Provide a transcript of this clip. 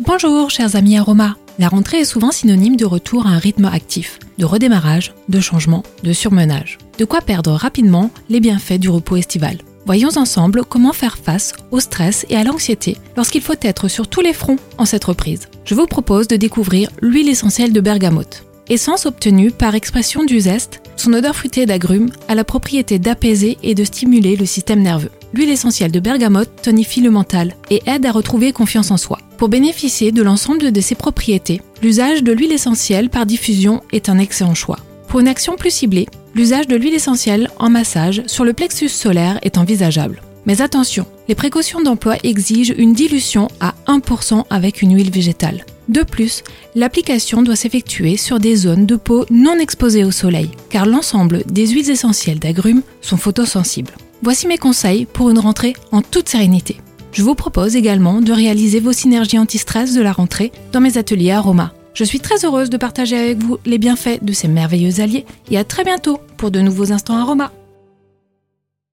Bonjour chers amis Aroma. La rentrée est souvent synonyme de retour à un rythme actif, de redémarrage, de changement, de surmenage. De quoi perdre rapidement les bienfaits du repos estival. Voyons ensemble comment faire face au stress et à l'anxiété lorsqu'il faut être sur tous les fronts en cette reprise. Je vous propose de découvrir l'huile essentielle de bergamote. Essence obtenue par expression du zeste, son odeur fruitée d'agrumes a la propriété d'apaiser et de stimuler le système nerveux. L'huile essentielle de bergamote tonifie le mental et aide à retrouver confiance en soi. Pour bénéficier de l'ensemble de ses propriétés, l'usage de l'huile essentielle par diffusion est un excellent choix. Pour une action plus ciblée, l'usage de l'huile essentielle en massage sur le plexus solaire est envisageable. Mais attention, les précautions d'emploi exigent une dilution à 1% avec une huile végétale. De plus, l'application doit s'effectuer sur des zones de peau non exposées au soleil, car l'ensemble des huiles essentielles d'agrumes sont photosensibles. Voici mes conseils pour une rentrée en toute sérénité. Je vous propose également de réaliser vos synergies anti-stress de la rentrée dans mes ateliers Aroma. Je suis très heureuse de partager avec vous les bienfaits de ces merveilleux alliés et à très bientôt pour de nouveaux instants Aroma.